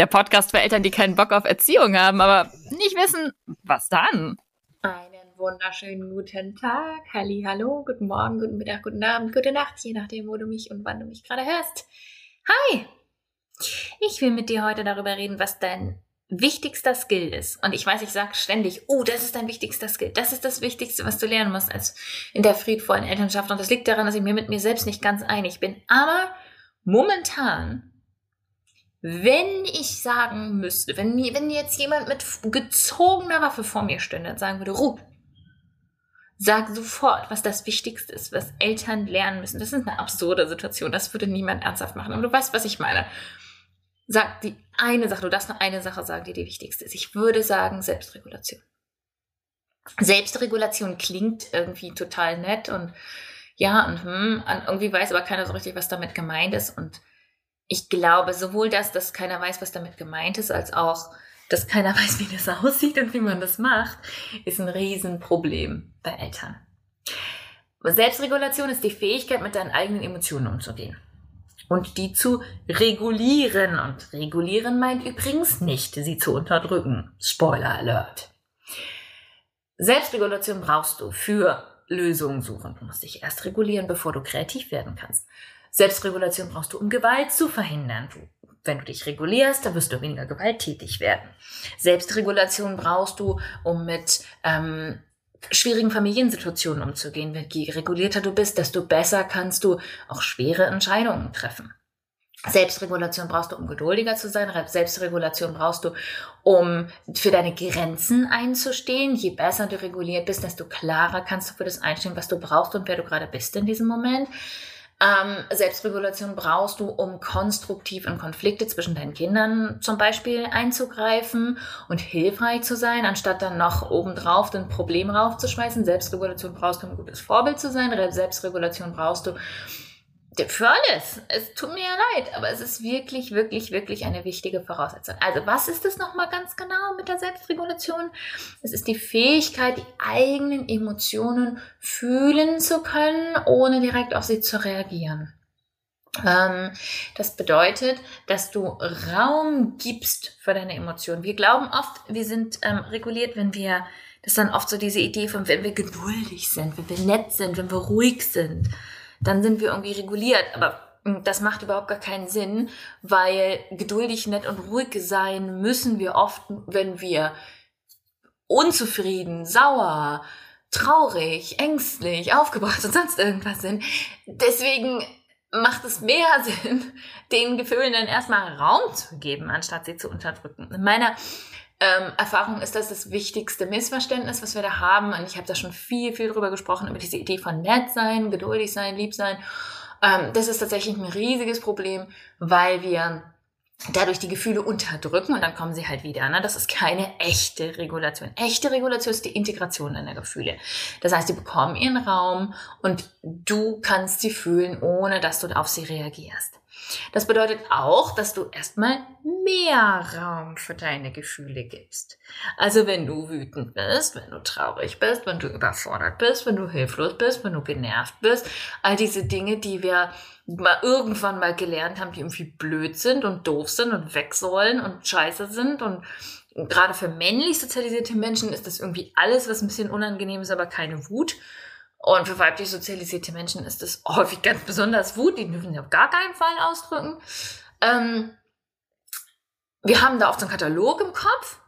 der Podcast für Eltern, die keinen Bock auf Erziehung haben, aber nicht wissen, was dann. Einen wunderschönen guten Tag, Halli, hallo, guten Morgen, guten Mittag, guten Abend, gute Nacht, je nachdem, wo du mich und wann du mich gerade hörst. Hi! Ich will mit dir heute darüber reden, was dein wichtigster Skill ist. Und ich weiß, ich sage ständig, oh, das ist dein wichtigster Skill. Das ist das Wichtigste, was du lernen musst als in der friedvollen Elternschaft. Und das liegt daran, dass ich mir mit mir selbst nicht ganz einig bin. Aber momentan wenn ich sagen müsste, wenn, mir, wenn jetzt jemand mit gezogener Waffe vor mir stünde und sagen würde, Ruth, sag sofort, was das Wichtigste ist, was Eltern lernen müssen. Das ist eine absurde Situation. Das würde niemand ernsthaft machen. Aber du weißt, was ich meine. Sag die eine Sache, du darfst nur eine Sache sagen, die die wichtigste ist. Ich würde sagen Selbstregulation. Selbstregulation klingt irgendwie total nett und ja, und hm, und irgendwie weiß aber keiner so richtig, was damit gemeint ist und ich glaube sowohl das, dass keiner weiß, was damit gemeint ist, als auch, dass keiner weiß, wie das aussieht und wie man das macht, ist ein Riesenproblem bei Eltern. Selbstregulation ist die Fähigkeit, mit deinen eigenen Emotionen umzugehen und die zu regulieren. Und regulieren meint übrigens nicht, sie zu unterdrücken. Spoiler Alert. Selbstregulation brauchst du für Lösungen suchen. Du musst dich erst regulieren, bevor du kreativ werden kannst. Selbstregulation brauchst du, um Gewalt zu verhindern. Du, wenn du dich regulierst, dann wirst du weniger gewalttätig werden. Selbstregulation brauchst du, um mit ähm, schwierigen Familiensituationen umzugehen. Je regulierter du bist, desto besser kannst du auch schwere Entscheidungen treffen. Selbstregulation brauchst du, um geduldiger zu sein. Selbstregulation brauchst du, um für deine Grenzen einzustehen. Je besser du reguliert bist, desto klarer kannst du für das einstehen, was du brauchst und wer du gerade bist in diesem Moment. Ähm, Selbstregulation brauchst du, um konstruktiv in Konflikte zwischen deinen Kindern zum Beispiel einzugreifen und hilfreich zu sein, anstatt dann noch obendrauf ein Problem raufzuschmeißen. Selbstregulation brauchst du, um ein gutes Vorbild zu sein. Selbstregulation brauchst du, für alles. Es tut mir ja leid, aber es ist wirklich, wirklich, wirklich eine wichtige Voraussetzung. Also was ist es nochmal ganz genau mit der Selbstregulation? Es ist die Fähigkeit, die eigenen Emotionen fühlen zu können, ohne direkt auf sie zu reagieren. Ähm, das bedeutet, dass du Raum gibst für deine Emotionen. Wir glauben oft, wir sind ähm, reguliert, wenn wir, das ist dann oft so diese Idee von, wenn wir geduldig sind, wenn wir nett sind, wenn wir ruhig sind dann sind wir irgendwie reguliert. Aber hm, das macht überhaupt gar keinen Sinn, weil geduldig, nett und ruhig sein müssen wir oft, wenn wir unzufrieden, sauer, traurig, ängstlich, aufgebracht und sonst irgendwas sind. Deswegen macht es mehr Sinn, den Gefühlen dann erstmal Raum zu geben, anstatt sie zu unterdrücken. In meiner ähm, Erfahrung ist das das wichtigste Missverständnis, was wir da haben. Und ich habe da schon viel, viel drüber gesprochen, über diese Idee von nett sein, geduldig sein, lieb sein. Ähm, das ist tatsächlich ein riesiges Problem, weil wir dadurch die Gefühle unterdrücken und dann kommen sie halt wieder. Ne? Das ist keine echte Regulation. Echte Regulation ist die Integration deiner Gefühle. Das heißt, die bekommen ihren Raum und du kannst sie fühlen, ohne dass du auf sie reagierst. Das bedeutet auch, dass du erstmal mehr Raum für deine Gefühle gibst. Also wenn du wütend bist, wenn du traurig bist, wenn du überfordert bist, wenn du hilflos bist, wenn du genervt bist, all diese Dinge, die wir mal irgendwann mal gelernt haben, die irgendwie blöd sind und doof sind und weg sollen und scheiße sind und gerade für männlich sozialisierte Menschen ist das irgendwie alles, was ein bisschen unangenehm ist, aber keine Wut. Und für weiblich sozialisierte Menschen ist das häufig ganz besonders Wut, die dürfen sie auf gar keinen Fall ausdrücken. Ähm, wir haben da oft so einen Katalog im Kopf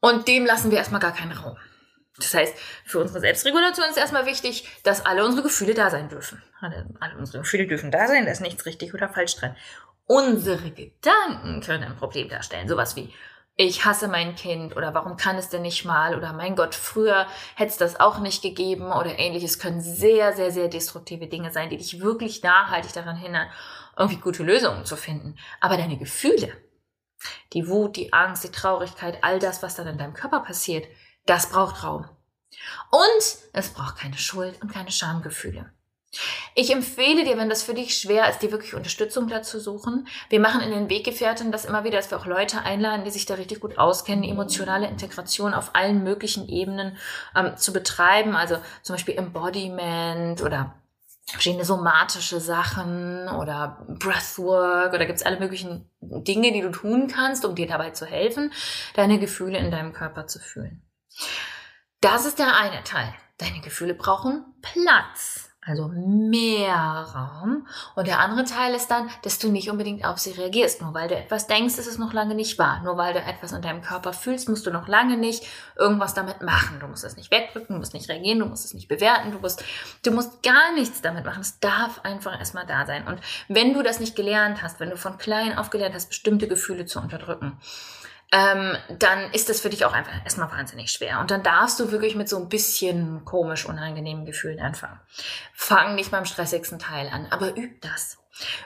und dem lassen wir erstmal gar keinen Raum. Das heißt, für unsere Selbstregulation ist erstmal wichtig, dass alle unsere Gefühle da sein dürfen. Alle, unsere Gefühle dürfen da sein, da ist nichts richtig oder falsch dran. Unsere Gedanken können ein Problem darstellen. Sowas wie, ich hasse mein Kind oder warum kann es denn nicht mal oder mein Gott, früher hätte es das auch nicht gegeben oder ähnliches können sehr, sehr, sehr destruktive Dinge sein, die dich wirklich nachhaltig daran hindern, irgendwie gute Lösungen zu finden. Aber deine Gefühle, die Wut, die Angst, die Traurigkeit, all das, was dann in deinem Körper passiert, das braucht Raum. Und es braucht keine Schuld und keine Schamgefühle. Ich empfehle dir, wenn das für dich schwer ist, dir wirklich Unterstützung dazu suchen. Wir machen in den Weggefährten das immer wieder, dass wir auch Leute einladen, die sich da richtig gut auskennen, emotionale Integration auf allen möglichen Ebenen ähm, zu betreiben. Also zum Beispiel Embodiment oder verschiedene somatische Sachen oder Breathwork oder gibt's alle möglichen Dinge, die du tun kannst, um dir dabei zu helfen, deine Gefühle in deinem Körper zu fühlen. Das ist der eine Teil. Deine Gefühle brauchen Platz also mehr Raum. Und der andere Teil ist dann, dass du nicht unbedingt auf sie reagierst. Nur weil du etwas denkst, ist es noch lange nicht wahr. Nur weil du etwas in deinem Körper fühlst, musst du noch lange nicht irgendwas damit machen. Du musst es nicht wegdrücken, du musst nicht reagieren, du musst es nicht bewerten, du musst, du musst gar nichts damit machen. Es darf einfach erstmal da sein. Und wenn du das nicht gelernt hast, wenn du von klein auf gelernt hast, bestimmte Gefühle zu unterdrücken, ähm, dann ist das für dich auch einfach erstmal wahnsinnig schwer. Und dann darfst du wirklich mit so ein bisschen komisch unangenehmen Gefühlen anfangen. Fang nicht beim stressigsten Teil an, aber üb das.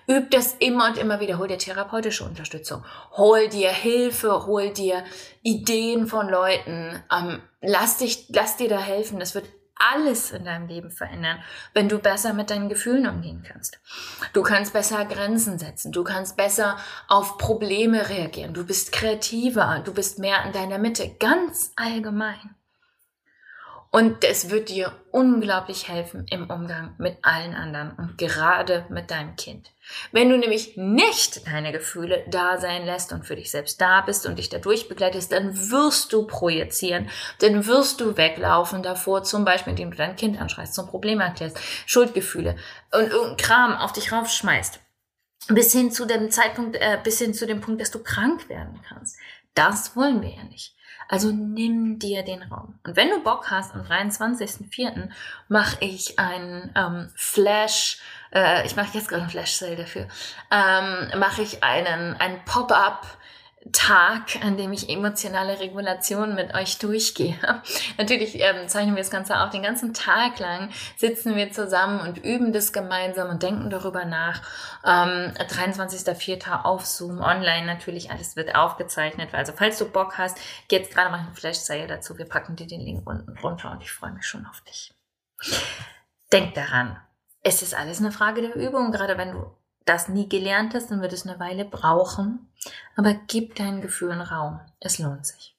Üb das immer und immer wieder. Hol dir therapeutische Unterstützung. Hol dir Hilfe, hol dir Ideen von Leuten. Ähm, lass dich, lass dir da helfen. Das wird alles in deinem Leben verändern, wenn du besser mit deinen Gefühlen umgehen kannst. Du kannst besser Grenzen setzen, du kannst besser auf Probleme reagieren, du bist kreativer, du bist mehr in deiner Mitte, ganz allgemein. Und es wird dir unglaublich helfen im Umgang mit allen anderen und gerade mit deinem Kind. Wenn du nämlich nicht deine Gefühle da sein lässt und für dich selbst da bist und dich dadurch begleitest, dann wirst du projizieren, dann wirst du weglaufen davor, zum Beispiel, indem du dein Kind anschreist, zum Problem erklärst, Schuldgefühle und irgendein Kram auf dich raufschmeißt. Bis hin zu dem Zeitpunkt, äh, bis hin zu dem Punkt, dass du krank werden kannst. Das wollen wir ja nicht. Also nimm dir den Raum. Und wenn du Bock hast, am 23.04. mache ich einen ähm, Flash, äh, ich mache jetzt gerade einen Flash-Sale dafür, ähm, mache ich einen, einen Pop-up Tag, an dem ich emotionale Regulation mit euch durchgehe. Natürlich ähm, zeichnen wir das Ganze auch den ganzen Tag lang, sitzen wir zusammen und üben das gemeinsam und denken darüber nach. Ähm, 23.04. auf Zoom, online natürlich, alles wird aufgezeichnet. Also falls du Bock hast, geh jetzt gerade mal eine Flash-Zeile dazu. Wir packen dir den Link unten drunter und ich freue mich schon auf dich. Denk daran, es ist alles eine Frage der Übung, gerade wenn du das nie gelernt hast, dann wird es eine Weile brauchen. Aber gib deinen Gefühlen Raum. Es lohnt sich.